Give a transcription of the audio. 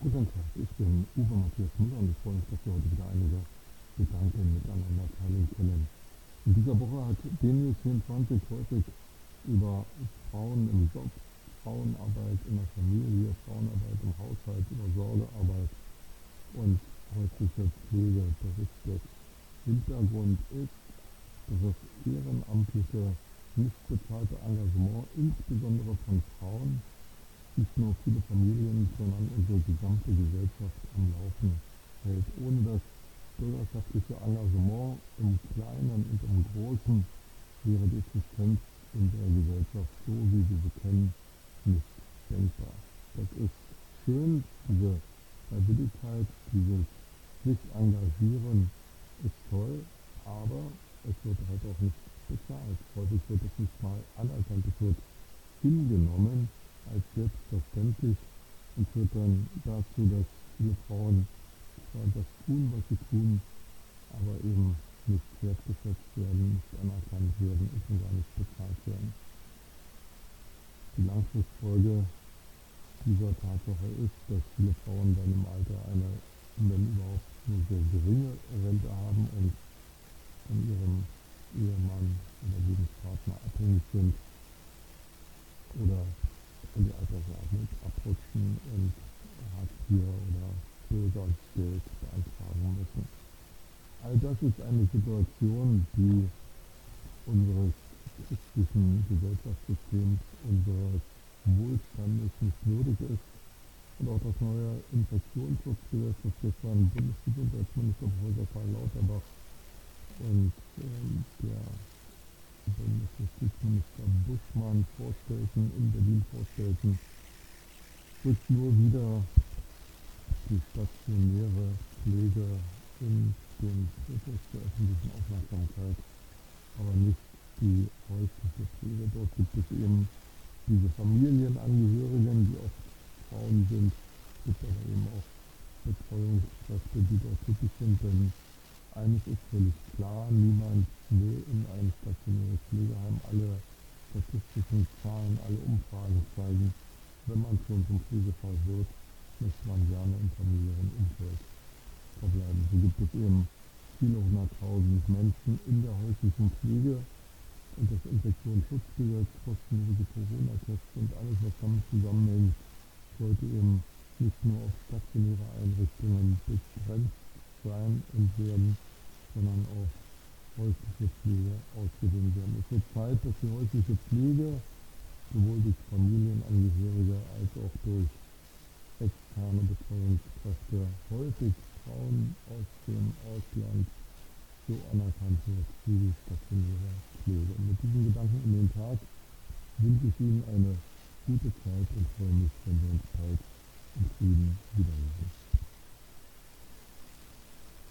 Uwe Matthias Müller und ich freue mich, dass wir heute wieder einige Gedanken miteinander teilen können. In dieser Woche hat Denius 24 häufig über Frauen im Job, Frauenarbeit in der Familie, Frauenarbeit im Haushalt, über Sorgearbeit und häusliche Pflege berichtet. Hintergrund ist, dass das ehrenamtliche, nicht bezahlte Engagement, insbesondere von Frauen, nicht nur viele Familien, sondern unsere gesamte Gesellschaft am Laufen hält. Ohne das bürgerschaftliche Engagement im Kleinen und im Großen wäre die Existenz in der Gesellschaft so, wie wir sie kennen, nicht denkbar. Das ist schön, diese Freiwilligkeit, dieses sich engagieren ist toll, aber es wird halt auch nicht bezahlt. Häufig wird es nicht mal anerkannt, es wird hingenommen als selbstverständlich und führt dann dazu, dass viele Frauen zwar das tun, was sie tun, aber eben nicht wertgeschätzt werden, nicht anerkannt werden und schon gar nicht bezahlt werden. Die Langfristfolge dieser Tatsache ist, dass viele Frauen dann im Alter eine, wenn überhaupt, nur sehr geringe Rente haben und von ihrem Ehemann oder Lebenspartner abhängig sind oder in die Altersarmut abrutschen und Hartz IV oder Bürgergeld beantragen müssen. All das ist eine Situation, die unseres christlichen Gesellschaftssystems, unseres Wohlstandes nicht würdig ist. Und auch das neue Infektionsschutzgesetz, das gestern Bundesgesundheitsminister Professor Karl Lauterbach und ähm, der Buschmann vorstellten, in Berlin vorstellten, rückt nur wieder die stationäre Pflege in den Fokus der öffentlichen Aufmerksamkeit, aber nicht die häusliche Pflege. Dort gibt es eben diese Familienangehörigen, die oft Frauen sind, es gibt aber eben auch Betreuungskräfte, die dort tätig sind, denn eines ist völlig klar, niemand will in einem stationären Pflegeheim. Alle statistischen Zahlen, alle Umfragen zeigen, wenn man schon zum Pflegefall wird, möchte man gerne im familiären Umfeld verbleiben. So gibt es eben viele hunderttausend Menschen in der häuslichen Pflege und das Infektionsschutzgesetz, kostenlose Corona-Tests und alles, was damit zusammenhängt, sollte eben nicht nur auf stationäre Einrichtungen begrenzt sein und werden, sondern auch häusliche Pflege ausgedehnt werden. Es wird Zeit, dass die häusliche Pflege sowohl durch Familienangehörige als auch durch externe Betreuungskräfte häufig Frauen aus dem Ausland so anerkannt wird wie die stationäre Pflege. Und mit diesen Gedanken in den Tag wünsche ich Ihnen eine gute Zeit und freue mich, wenn wir uns bald im Frieden wiedersehen.